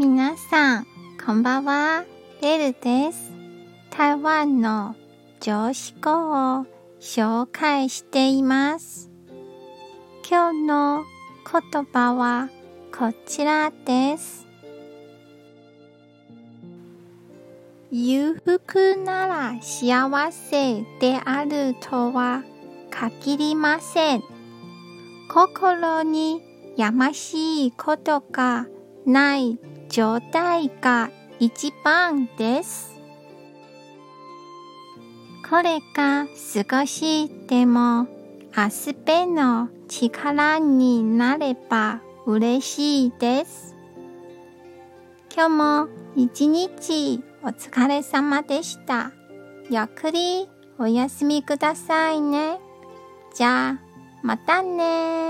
皆さん、こんばんは。ベルです。台湾の常識語を紹介しています。今日の言葉はこちらです。裕福なら幸せであるとは限りません。心にやましいことがない状態が一番です。これが少しでもアスペの力になれば嬉しいです。今日も一日お疲れ様でした。ゆっくりお休みくださいね。じゃあ、またね